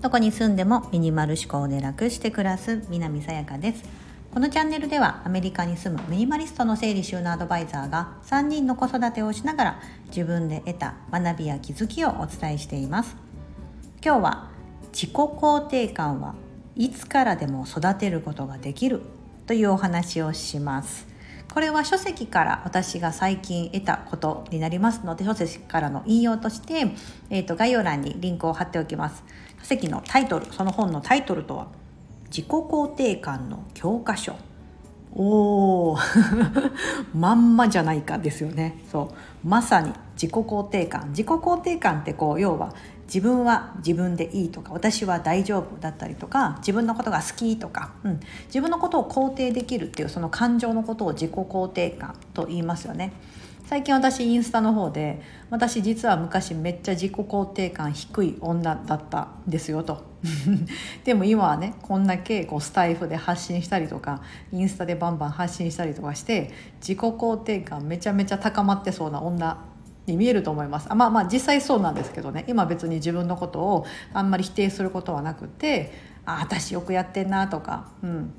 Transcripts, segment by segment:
どこに住んでもミニマル思考で楽して暮らす南さやかです。このチャンネルではアメリカに住むミニマリストの整理収納アドバイザーが3人の子育てをしながら自分で得た学びや気づきをお伝えしています。今日は自己肯定感はいつからでも育てることができるというお話をします。これは書籍から私が最近得たことになりますので書籍からの引用として、えーと、概要欄にリンクを貼っておきます。書籍のタイトルその本のタイトルとは自己肯定感の教科書。おお まんまじゃないかですよね。そう。まさに自己肯定感。自己肯定感ってこう要は自分は自分でいいとか私は大丈夫だったりとか自分のことが好きとか、うん、自分のことを肯定できるっていうその感情のことを自己肯定感と言いますよね。最近私インスタの方で私実は昔めっちゃ自己肯定感低い女だったんですよと でも今はねこんだけこうスタイフで発信したりとかインスタでバンバン発信したりとかして自己肯定感めちゃめちゃ高まってそうな女に見えると思います。あまあまあ実際そうなんですけどね。今別に自分のことをあんまり否定することはなくてあ私よくやってんなとか、うん。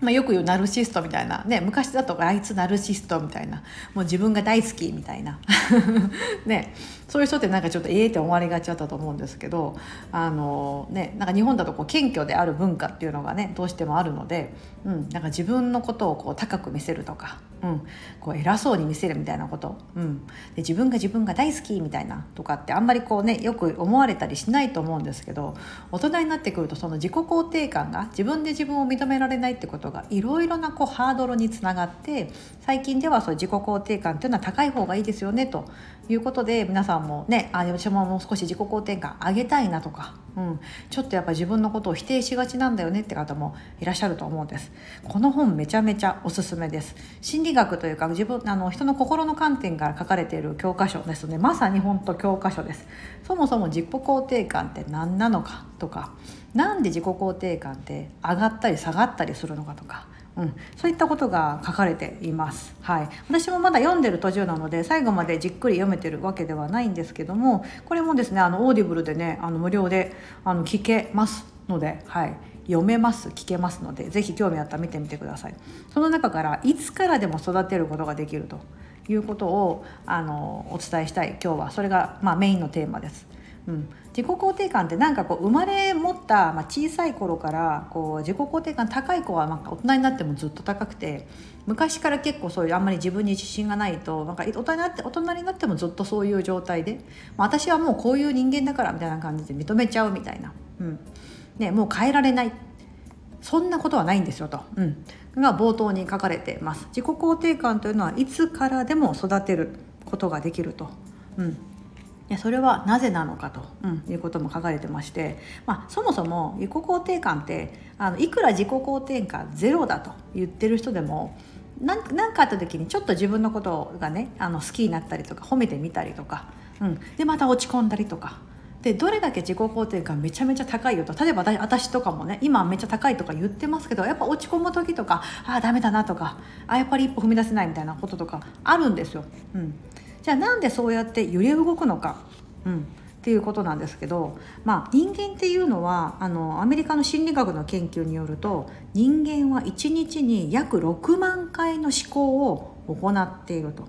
まあ、よく言うナルシストみたいな、ね、昔だとあいつナルシストみたいな。もう自分が大好きみたいな、ね、そういう人ってなんかちょっとええって思われがちだったと思うんですけどあの、ね、なんか日本だとこう謙虚である文化っていうのがねどうしてもあるので、うん、なんか自分のことをこう高く見せるとかうん、こう偉そうに見せるみたいなこと、うん、で自分が自分が大好きみたいなとかってあんまりこうねよく思われたりしないと思うんですけど大人になってくるとその自己肯定感が自分で自分を認められないってことがいろいろなこうハードルにつながって最近ではそう自己肯定感っていうのは高い方がいいですよねと。いうことで皆さんもねあ私ももう少し自己肯定感上げたいなとか、うん、ちょっとやっぱ自分のことを否定しがちなんだよねって方もいらっしゃると思うんです。この本めちゃめちゃおすすめです。心理学というか自分あの人の心の観点から書かれている教科書ですのでまさに本当教科書です。そもそも自己肯定感って何なのかとか何で自己肯定感って上がったり下がったりするのかとか。うん、そういったことが書かれています、はい、私もまだ読んでる途中なので最後までじっくり読めてるわけではないんですけどもこれもですねあの Audible でねあの無料であの聞けますので、はい、読めます聞けますので是非興味あったら見てみてください。その中からいつからでも育てることができるということをあのお伝えしたい今日はそれが、まあ、メインのテーマです。うん、自己肯定感ってなんかこう生まれ持った、まあ、小さい頃からこう自己肯定感高い子はなんか大人になってもずっと高くて昔から結構そういうあんまり自分に自信がないとなんか大人になって大人になってもずっとそういう状態で、まあ、私はもうこういう人間だからみたいな感じで認めちゃうみたいな、うん。ね、もう変えられない。そんなことはないんですよと、うん、が冒頭に書かれてます。自己肯定感というのはいつからでも育てることができると、うん、やそれはなぜなのかと、うん、いうことも書かれてまして、まあ、そもそも自己肯定感ってあのいくら自己肯定感ゼロだと言ってる人でも何かあった時にちょっと自分のことがねあの好きになったりとか褒めてみたりとか、うん、でまた落ち込んだりとかでどれだけ自己肯定感めちゃめちゃ高いよと例えば私とかもね今めっちゃ高いとか言ってますけどやっぱ落ち込む時とかああダメだなとかあやっぱり一歩踏み出せないみたいなこととかあるんですよ。うんじゃあなんでそうやって揺れ動くのか、うん、っていうことなんですけど、まあ、人間っていうのはあのアメリカの心理学の研究によると人間は1日に約6万回の思考を行っていると。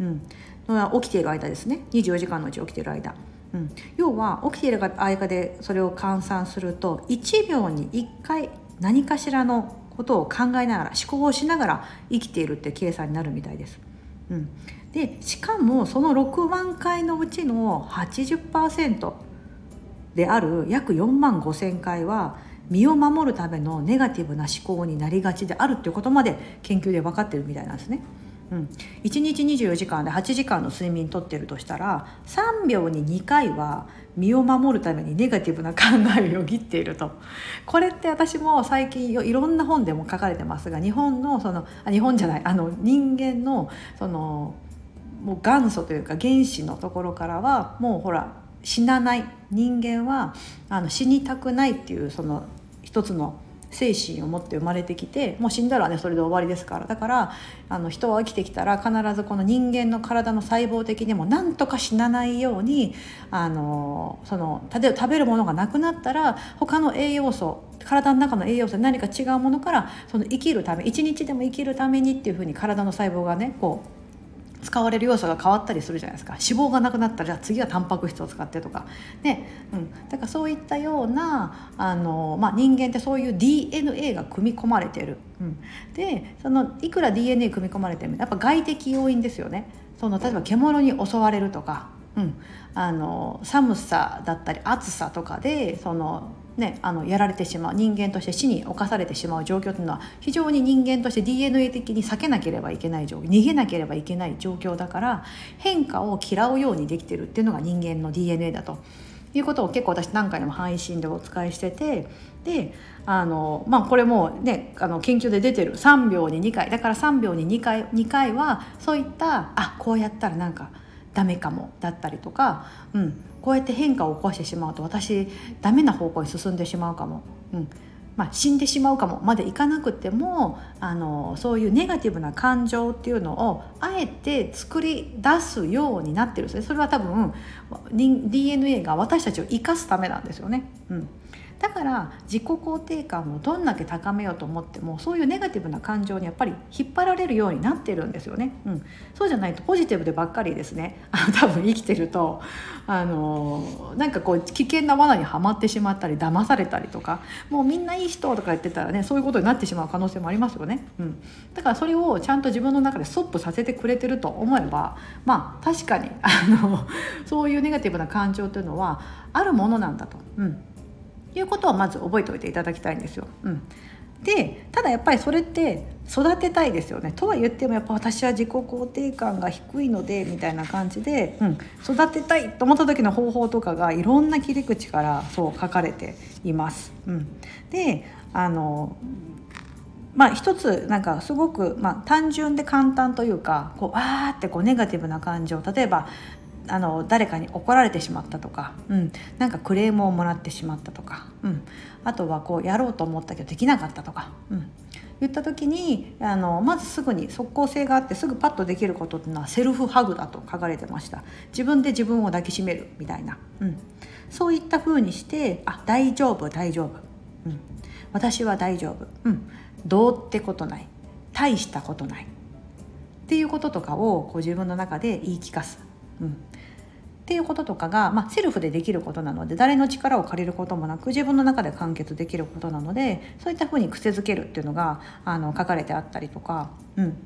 うん、起きている間ですね24時間のうち起きている間。うん、要は起きている間でそれを換算すると1秒に1回何かしらのことを考えながら思考をしながら生きているって計算になるみたいです。うん、でしかもその6万回のうちの80%である約4万5,000回は身を守るためのネガティブな思考になりがちであるっていうことまで研究で分かってるみたいなんですね。うん、1日24時間で8時間の睡眠とってるとしたら3秒に2回は身を守るためにネガティブな考えをよぎっていると。これって私も最近いろんな本でも書かれてますが日本のそのあ日本じゃないあの人間のそのもう元祖というか原子のところからはもうほら死なない。人間はあの死にたくないっていうその一つの精神を持って生まれてきてもう死んだらねそれで終わりですから。だからあの人は生きてきたら必ずこの人間の体の細胞的にも何とか死なないようにあのその例えば食べるものがなくなったら他の栄養素体の中の栄養素何か違うものからその生きるため一日でも生きるためにっていうふうに体の細胞がねこう使われる要素が変わったりするじゃないですか。脂肪がなくなったらじゃあ次はタンパク質を使ってとか。ね、うん、だからそういったようなあの、まあ、人間ってそういう DNA が組み込まれてる、うん、でそのいくら DNA 組み込まれてもやっぱ外的要因ですよね。その例えば獣に襲われるとか、うん、あの寒さだったり暑さとかでそのね、あのやられてしまう人間として死に侵されてしまう状況というのは非常に人間として DNA 的に避けなければいけない状況逃げなければいけない状況だから変化を嫌うようにできてるっていうのが人間の DNA だと。いうことを結構私何回でも配信でお伝えしててであの、まあ、これもねあの研究で出てる3秒に2回だから3秒に2回 ,2 回はそういったあこうやったらなんかダメかもだったりとか、うん、こうやって変化を起こしてしまうと私ダメな方向に進んでしまうかも、うん。まあ、死んでしまうかもまでいかなくてもあのそういうネガティブな感情っていうのをあえて作り出すようになってるんですね。それは多分 DNA が私たちを生かすためなんですよね。うん。だから自己肯定感をどんだけ高めようと思ってもそういうネガティブな感情にやっぱり引っ張られるようになってるんですよね。うん、そうじゃないとポジティブでばっかりですねあの多分生きてるとあのなんかこう危険な罠にはまってしまったり騙されたりとかもうみんないい人とか言ってたらねそういうことになってしまう可能性もありますよね。うん、だからそれをちゃんと自分の中でストップさせてくれてると思えばまあ確かにあのそういうネガティブな感情というのはあるものなんだと。うんいうことをまず覚えておいていただきたいんですよ。うん、でただやっぱりそれって育てたいですよねとは言ってもやっぱ私は自己肯定感が低いのでみたいな感じで、うん、育てたいと思った時の方法とかがいろんな切り口からそう書かれています。うん、であのまあ一つなんかすごく、まあ、単純で簡単というかこうわーってこうネガティブな感情例えばあの誰かに怒られてしまったとか、うん、なんかクレームをもらってしまったとか、うん、あとはこうやろうと思ったけどできなかったとか、うん、言った時にあのまずすぐに即効性があってすぐパッとできることっていうのはセルフハグだと書かれてました。自分で自分を抱きしめるみたいな、うん、そういった風にしてあ大丈夫大丈夫、うん、私は大丈夫、うん、どうってことない。大したことない。っていうこととかをこう自分の中で言い聞かす。うん、っていうこととかが、まあ、セルフでできることなので誰の力を借りることもなく自分の中で完結できることなのでそういったふうに癖づけるっていうのがあの書かれてあったりとか、うん、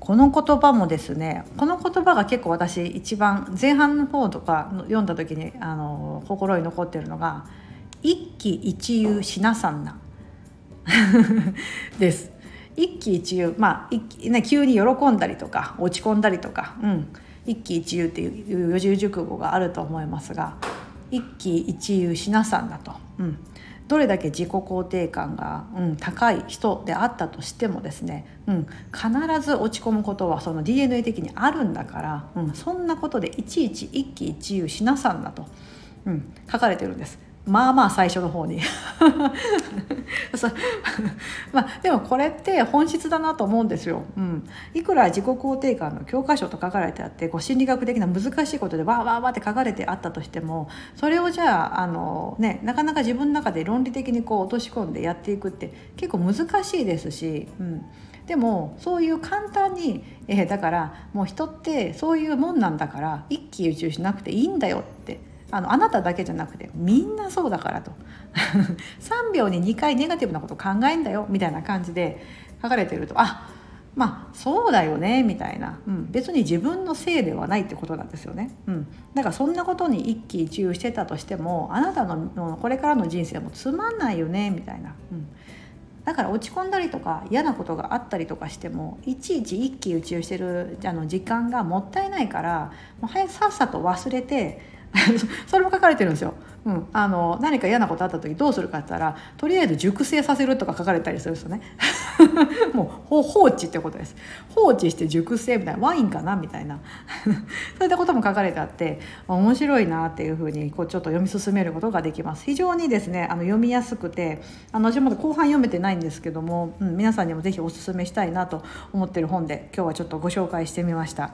この言葉もですねこの言葉が結構私一番前半の方とか読んだ時にあの心に残ってるのが「一喜一憂しなさんな」です。一喜一憂。まあ、ね、急に喜んだりとか落ち込んだりとか、うん、一喜一憂っていう四字熟語があると思いますが一喜一憂しなさんだと、うん、どれだけ自己肯定感が、うん、高い人であったとしてもですね、うん、必ず落ち込むことはその DNA 的にあるんだから、うん、そんなことでいちいち一喜一憂しなさんだと、うん、書かれてるんです。まあまあ最初の方に。まあでもこれって本質だなと思うんですよ、うん、いくら自己肯定感の教科書と書かれてあってこう心理学的な難しいことでわーわーわーって書かれてあったとしてもそれをじゃああの、ね、なかなか自分の中で論理的にこう落とし込んでやっていくって結構難しいですし、うん、でもそういう簡単に、えー、だからもう人ってそういうもんなんだから一喜一憂しなくていいんだよってあのあなただけじゃなくてみんなそうだからと。3秒に2回ネガティブなこと考えんだよみたいな感じで書かれてるとあまあそうだよねみたいな、うん、別に自分のせいではないってことなんですよね、うん、だからそんなことに一喜一憂してたとしてもあなたのこれからの人生もつまんないよねみたいな、うん、だから落ち込んだりとか嫌なことがあったりとかしてもいちいち一喜一憂してるあの時間がもったいないからもう早さっさと忘れて それも書かれてるんですよ。うん、あの何か嫌なことあった時どうするかって言ったらとりあえず熟成させるとか書かれたりするんですよね。もう放置ってことです。放置して熟成みたいなワインかなみたいな。そういったことも書かれてあって面白いなっていうふうにこうちょっと読み進めることができます。非常にですねあの読みやすくてあの私まだ後半読めてないんですけども、うん、皆さんにも是非おすすめしたいなと思ってる本で今日はちょっとご紹介してみました。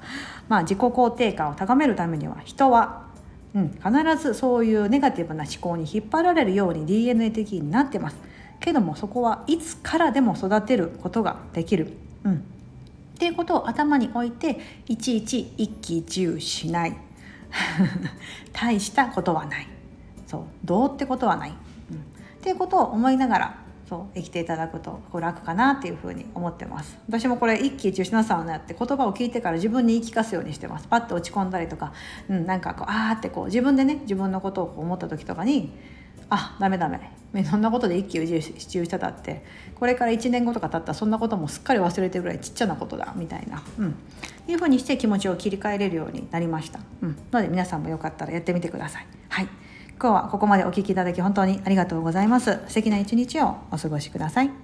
まあ自己肯定感を高めるためには人はうん、必ずそういうネガティブな思考に引っ張られるように DNA 的になってます。けどもそこはいつからでも育てることができる、うん、っていうことを頭に置いていちいち一喜一憂しない。大したことはない。そう。どうってことはない、うん、っていうことを思いながらそう生きていただくとこう楽かなっていうふうに思ってます。私もこれ一喜一憂しなさんのやって言葉を聞いてから自分に言い聞かすようにしてます。パッと落ち込んだりとか、うん、なんかこうあーってこう自分でね自分のことを思った時とかにあダメダメ。そんなことで一喜一憂してたってこれから1年後とか経ったらそんなこともすっかり忘れてるぐらいちっちゃなことだみたいな、うん、いうふうにして気持ちを切り替えれるようになりました、うん、ので皆さんもよかったらやってみてください。はい。今日はここまでお聴きいただき本当にありがとうございます。素敵な一日をお過ごしください。